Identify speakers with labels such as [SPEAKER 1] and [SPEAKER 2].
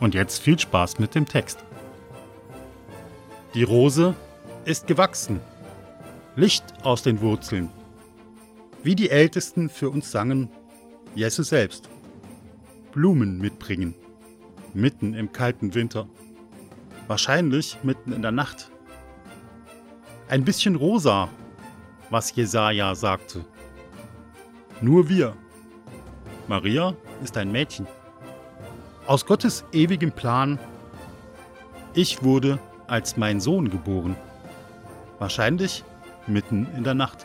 [SPEAKER 1] Und jetzt viel Spaß mit dem Text. Die Rose ist gewachsen, Licht aus den Wurzeln. Wie die Ältesten für uns sangen, Jesus selbst. Blumen mitbringen, mitten im kalten Winter. Wahrscheinlich mitten in der Nacht. Ein bisschen rosa, was Jesaja sagte. Nur wir. Maria ist ein Mädchen. Aus Gottes ewigem Plan. Ich wurde als mein Sohn geboren. Wahrscheinlich mitten in der Nacht.